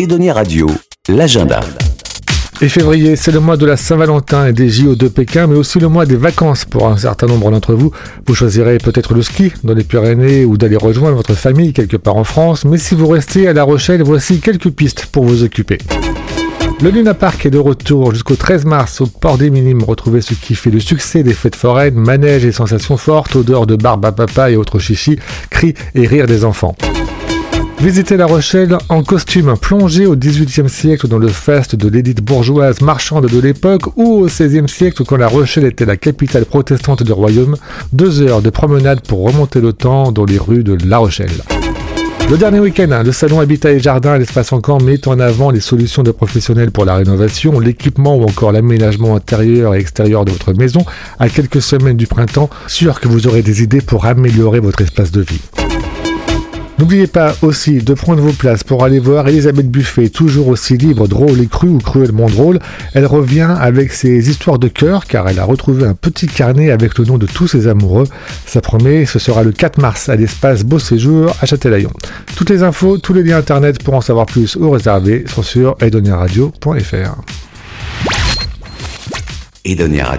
Edonia Radio, l'agenda. Et février, c'est le mois de la Saint-Valentin et des JO de Pékin, mais aussi le mois des vacances pour un certain nombre d'entre vous. Vous choisirez peut-être le ski dans les Pyrénées ou d'aller rejoindre votre famille quelque part en France, mais si vous restez à La Rochelle, voici quelques pistes pour vous occuper. Le Luna Park est de retour jusqu'au 13 mars au port des Minimes. Retrouvez ce qui fait le succès des fêtes foraines, manèges et sensations fortes, odeurs de barbe à papa et autres chichis, cris et rires des enfants. Visitez La Rochelle en costume, plongé au XVIIIe siècle dans le faste de l'élite bourgeoise marchande de l'époque ou au XVIe siècle quand La Rochelle était la capitale protestante du royaume. Deux heures de promenade pour remonter le temps dans les rues de La Rochelle. Le dernier week-end, hein, le salon Habitat et Jardin à l'espace encore met en avant les solutions de professionnels pour la rénovation, l'équipement ou encore l'aménagement intérieur et extérieur de votre maison. À quelques semaines du printemps, sûr que vous aurez des idées pour améliorer votre espace de vie. N'oubliez pas aussi de prendre vos places pour aller voir Elisabeth Buffet, toujours aussi libre, drôle et crue ou cruellement drôle. Elle revient avec ses histoires de cœur car elle a retrouvé un petit carnet avec le nom de tous ses amoureux. Ça promet, ce sera le 4 mars à l'espace Beau Séjour à Châtelaillon. Toutes les infos, tous les liens internet pour en savoir plus ou réserver sont sur edoniaradio.fr. Edonia.